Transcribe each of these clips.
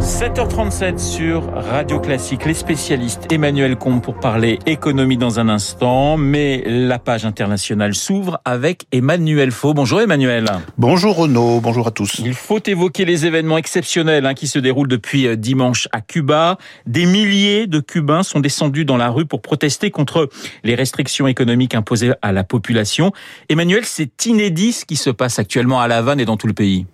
7h37 sur Radio Classique, les spécialistes Emmanuel Combe pour parler économie dans un instant, mais la page internationale s'ouvre avec Emmanuel Faux. Bonjour Emmanuel. Bonjour Renaud, bonjour à tous. Il faut évoquer les événements exceptionnels hein, qui se déroulent depuis euh, dimanche à Cuba. Des milliers de Cubains sont descendus dans la rue pour protester contre les restrictions économiques imposées à la population. Emmanuel, c'est inédit ce qui se passe actuellement à La Havane et dans tout le pays.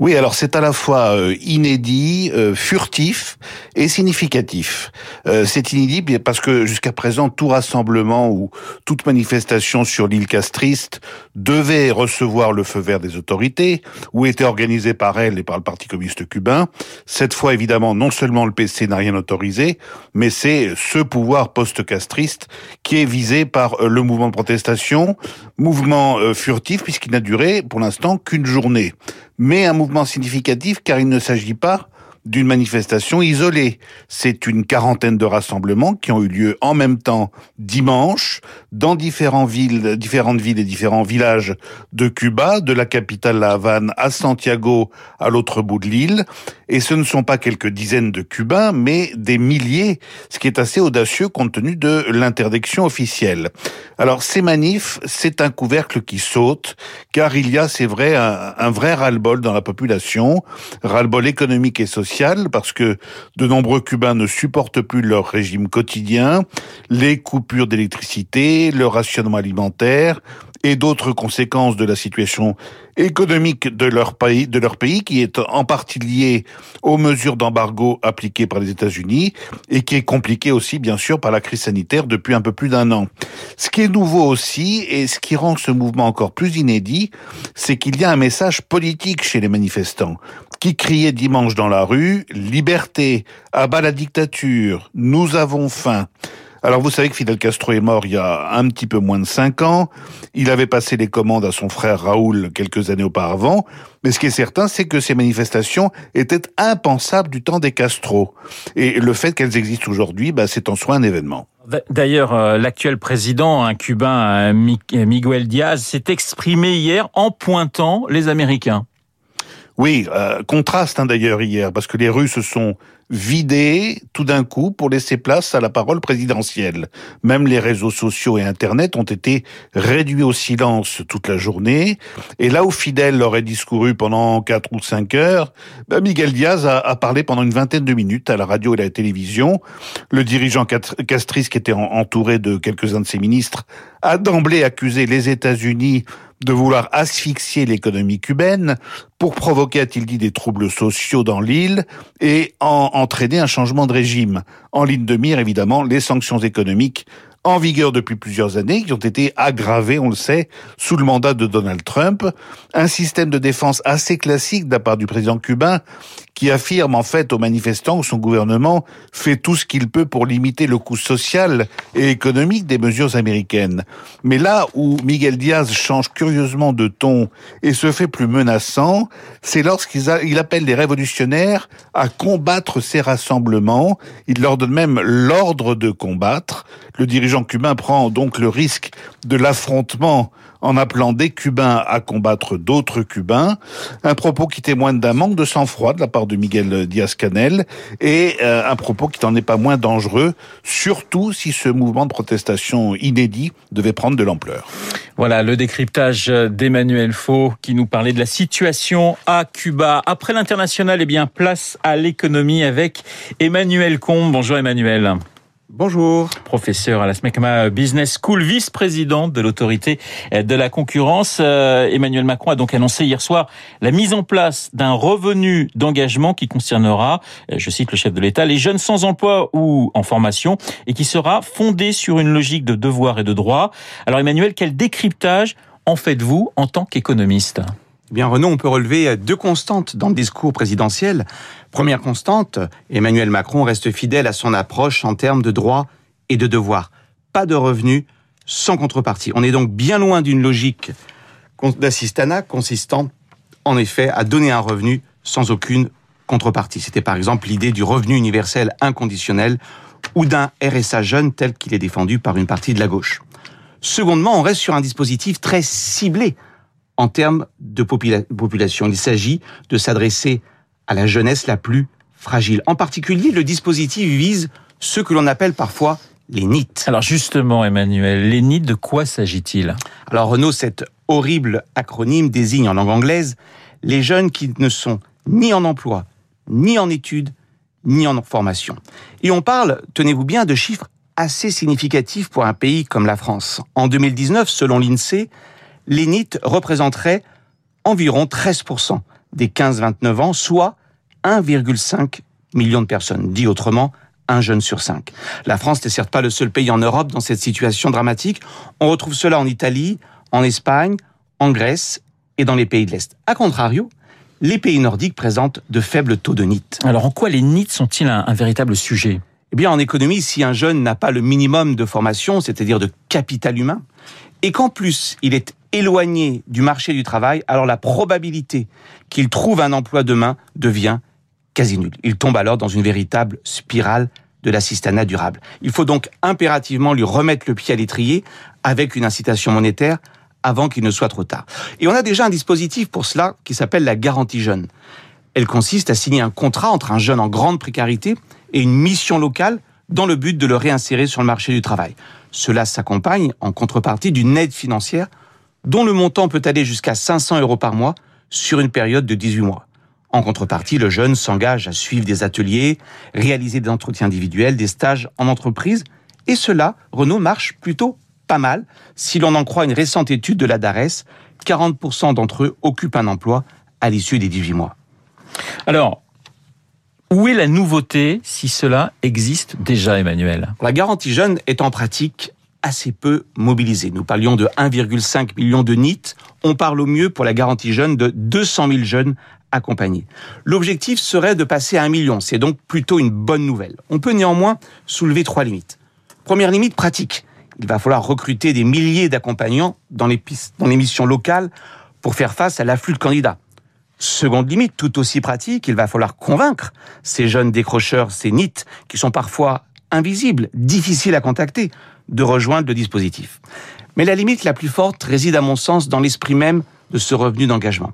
Oui, alors c'est à la fois euh, inédit, euh, furtif et significatif. Euh, c'est inédit parce que jusqu'à présent, tout rassemblement ou toute manifestation sur l'île castriste devait recevoir le feu vert des autorités ou était organisé par elle et par le Parti communiste cubain. Cette fois, évidemment, non seulement le PC n'a rien autorisé, mais c'est ce pouvoir post-castriste qui est visé par le mouvement de protestation, mouvement furtif puisqu'il n'a duré pour l'instant qu'une journée mais un mouvement significatif car il ne s'agit pas d'une manifestation isolée. C'est une quarantaine de rassemblements qui ont eu lieu en même temps dimanche dans différentes villes, différentes villes et différents villages de Cuba, de la capitale La Havane à Santiago, à l'autre bout de l'île. Et ce ne sont pas quelques dizaines de Cubains, mais des milliers, ce qui est assez audacieux compte tenu de l'interdiction officielle. Alors ces manifs, c'est un couvercle qui saute, car il y a, c'est vrai, un, un vrai ras-le-bol dans la population, ras-le-bol économique et social parce que de nombreux Cubains ne supportent plus leur régime quotidien, les coupures d'électricité, le rationnement alimentaire et d'autres conséquences de la situation économique de leur pays, de leur pays qui est en partie liée aux mesures d'embargo appliquées par les États-Unis et qui est compliquée aussi bien sûr par la crise sanitaire depuis un peu plus d'un an. Ce qui est nouveau aussi et ce qui rend ce mouvement encore plus inédit, c'est qu'il y a un message politique chez les manifestants qui criait dimanche dans la rue Liberté, abat la dictature, nous avons faim. Alors vous savez que Fidel Castro est mort il y a un petit peu moins de cinq ans. Il avait passé les commandes à son frère Raoul quelques années auparavant. Mais ce qui est certain, c'est que ces manifestations étaient impensables du temps des Castro. Et le fait qu'elles existent aujourd'hui, bah, c'est en soi un événement. D'ailleurs, euh, l'actuel président un cubain, Miguel Diaz, s'est exprimé hier en pointant les Américains. Oui, euh, contraste hein, d'ailleurs hier, parce que les rues se sont vidées tout d'un coup pour laisser place à la parole présidentielle. Même les réseaux sociaux et Internet ont été réduits au silence toute la journée. Et là où Fidel aurait discouru pendant quatre ou cinq heures, ben Miguel Diaz a, parlé pendant une vingtaine de minutes à la radio et à la télévision. Le dirigeant castriste, qui était entouré de quelques-uns de ses ministres, a d'emblée accusé les États-Unis de vouloir asphyxier l'économie cubaine pour provoquer, a-t-il dit, des troubles sociaux dans l'île et en entraîner un changement de régime. En ligne de mire, évidemment, les sanctions économiques en vigueur depuis plusieurs années, qui ont été aggravées, on le sait, sous le mandat de Donald Trump. Un système de défense assez classique de la part du président cubain, qui affirme en fait aux manifestants que son gouvernement fait tout ce qu'il peut pour limiter le coût social et économique des mesures américaines. Mais là où Miguel Diaz change curieusement de ton et se fait plus menaçant, c'est lorsqu'il appelle les révolutionnaires à combattre ces rassemblements. Il leur donne même l'ordre de combattre. Le dirigeant cubain prend donc le risque de l'affrontement en appelant des Cubains à combattre d'autres Cubains, un propos qui témoigne d'un manque de sang-froid de la part de Miguel Diaz-Canel et euh, un propos qui n'en est pas moins dangereux, surtout si ce mouvement de protestation inédit devait prendre de l'ampleur. Voilà le décryptage d'Emmanuel Faux qui nous parlait de la situation à Cuba. Après l'international, eh bien place à l'économie avec Emmanuel Combe. Bonjour Emmanuel. Bonjour. Professeur à la SMECMA Business School, vice-président de l'autorité de la concurrence. Euh, Emmanuel Macron a donc annoncé hier soir la mise en place d'un revenu d'engagement qui concernera, euh, je cite le chef de l'État, les jeunes sans emploi ou en formation et qui sera fondé sur une logique de devoir et de droit. Alors Emmanuel, quel décryptage en faites-vous en tant qu'économiste? Bien, Renaud, on peut relever deux constantes dans le discours présidentiel. Première constante, Emmanuel Macron reste fidèle à son approche en termes de droits et de devoirs. Pas de revenus sans contrepartie. On est donc bien loin d'une logique d'assistanat consistant en effet à donner un revenu sans aucune contrepartie. C'était par exemple l'idée du revenu universel inconditionnel ou d'un RSA jeune tel qu'il est défendu par une partie de la gauche. Secondement, on reste sur un dispositif très ciblé en termes de population. Il s'agit de s'adresser à la jeunesse la plus fragile. En particulier, le dispositif vise ceux que l'on appelle parfois les NIT. Alors justement, Emmanuel, les NIT, de quoi s'agit-il? Alors Renaud, cet horrible acronyme désigne en langue anglaise les jeunes qui ne sont ni en emploi, ni en études, ni en formation. Et on parle, tenez-vous bien, de chiffres assez significatifs pour un pays comme la France. En 2019, selon l'INSEE, les NIT représenteraient environ 13% des 15-29 ans, soit 1,5 million de personnes. Dit autrement, un jeune sur cinq. La France n'est certes pas le seul pays en Europe dans cette situation dramatique. On retrouve cela en Italie, en Espagne, en Grèce et dans les pays de l'Est. A contrario, les pays nordiques présentent de faibles taux de NIT. Alors en quoi les NIT sont-ils un, un véritable sujet? Eh bien en économie, si un jeune n'a pas le minimum de formation, c'est-à-dire de capital humain, et qu'en plus il est éloigné du marché du travail, alors la probabilité qu'il trouve un emploi demain devient quasi nulle. Il tombe alors dans une véritable spirale de l'assistanat durable. Il faut donc impérativement lui remettre le pied à l'étrier avec une incitation monétaire avant qu'il ne soit trop tard. Et on a déjà un dispositif pour cela qui s'appelle la garantie jeune. Elle consiste à signer un contrat entre un jeune en grande précarité et une mission locale dans le but de le réinsérer sur le marché du travail. Cela s'accompagne en contrepartie d'une aide financière dont le montant peut aller jusqu'à 500 euros par mois sur une période de 18 mois. En contrepartie, le jeune s'engage à suivre des ateliers, réaliser des entretiens individuels, des stages en entreprise, et cela, Renault marche plutôt pas mal. Si l'on en croit une récente étude de la DARES, 40% d'entre eux occupent un emploi à l'issue des 18 mois. Alors, où est la nouveauté si cela existe déjà, Emmanuel? La garantie jeune est en pratique assez peu mobilisée. Nous parlions de 1,5 million de NIT. On parle au mieux pour la garantie jeune de 200 000 jeunes accompagnés. L'objectif serait de passer à un million. C'est donc plutôt une bonne nouvelle. On peut néanmoins soulever trois limites. Première limite pratique. Il va falloir recruter des milliers d'accompagnants dans les, dans les missions locales pour faire face à l'afflux de candidats. Seconde limite, tout aussi pratique, il va falloir convaincre ces jeunes décrocheurs, ces NIT, qui sont parfois invisibles, difficiles à contacter, de rejoindre le dispositif. Mais la limite la plus forte réside à mon sens dans l'esprit même de ce revenu d'engagement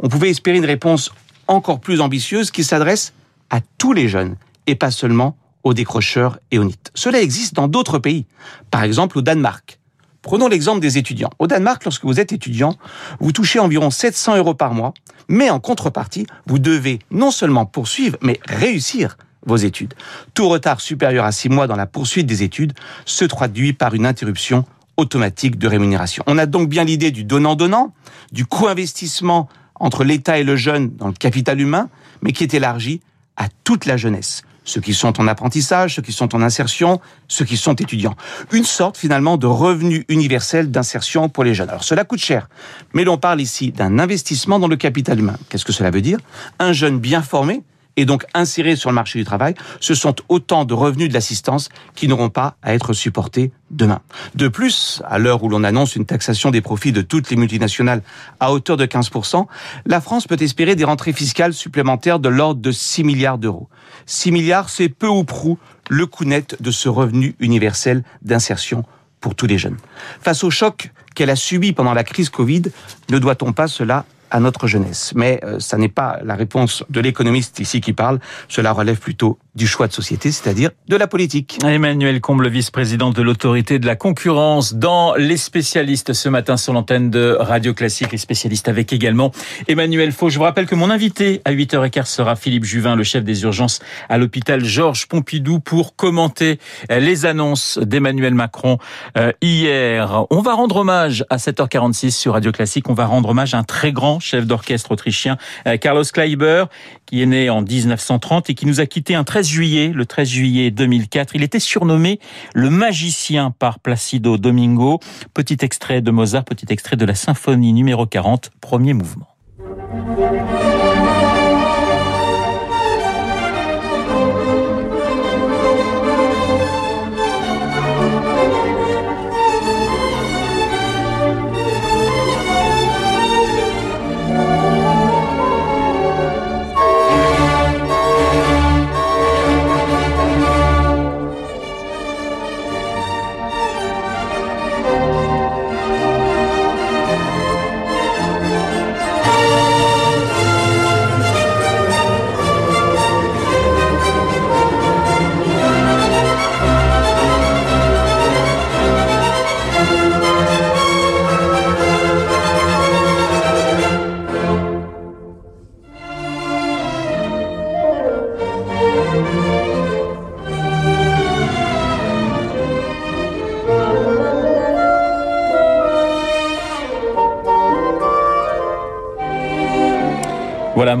on pouvait espérer une réponse encore plus ambitieuse qui s'adresse à tous les jeunes et pas seulement aux décrocheurs et aux NIT. Cela existe dans d'autres pays, par exemple au Danemark. Prenons l'exemple des étudiants. Au Danemark, lorsque vous êtes étudiant, vous touchez environ 700 euros par mois, mais en contrepartie, vous devez non seulement poursuivre, mais réussir vos études. Tout retard supérieur à 6 mois dans la poursuite des études se traduit par une interruption automatique de rémunération. On a donc bien l'idée du donnant-donnant, du co-investissement entre l'État et le jeune dans le capital humain, mais qui est élargi à toute la jeunesse. Ceux qui sont en apprentissage, ceux qui sont en insertion, ceux qui sont étudiants. Une sorte finalement de revenu universel d'insertion pour les jeunes. Alors cela coûte cher, mais l'on parle ici d'un investissement dans le capital humain. Qu'est-ce que cela veut dire? Un jeune bien formé et donc insérés sur le marché du travail, ce sont autant de revenus de l'assistance qui n'auront pas à être supportés demain. De plus, à l'heure où l'on annonce une taxation des profits de toutes les multinationales à hauteur de 15%, la France peut espérer des rentrées fiscales supplémentaires de l'ordre de 6 milliards d'euros. 6 milliards, c'est peu ou prou le coût net de ce revenu universel d'insertion pour tous les jeunes. Face au choc qu'elle a subi pendant la crise Covid, ne doit-on pas cela à notre jeunesse. Mais euh, ça n'est pas la réponse de l'économiste ici qui parle, cela relève plutôt du choix de société, c'est-à-dire de la politique. Emmanuel Comble, vice-président de l'autorité de la concurrence dans Les spécialistes ce matin sur l'antenne de Radio Classique, les spécialistes avec également Emmanuel Faux. Je vous rappelle que mon invité à 8h15 sera Philippe Juvin, le chef des urgences à l'hôpital Georges Pompidou pour commenter les annonces d'Emmanuel Macron euh, hier. On va rendre hommage à 7h46 sur Radio Classique, on va rendre hommage à un très grand chef d'orchestre autrichien, euh, Carlos Kleiber, qui est né en 1930 et qui nous a quitté un 13 juillet, le 13 juillet 2004. Il était surnommé le magicien par Placido Domingo. Petit extrait de Mozart, petit extrait de la symphonie numéro 40, premier mouvement.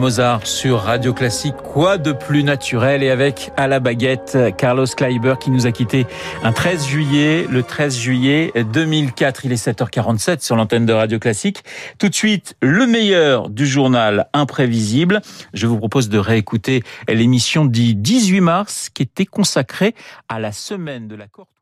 Sur Radio Classique. Quoi de plus naturel et avec à la baguette Carlos Kleiber qui nous a quitté un 13 juillet, le 13 juillet 2004. Il est 7h47 sur l'antenne de Radio Classique. Tout de suite, le meilleur du journal imprévisible. Je vous propose de réécouter l'émission du 18 mars qui était consacrée à la semaine de la Corte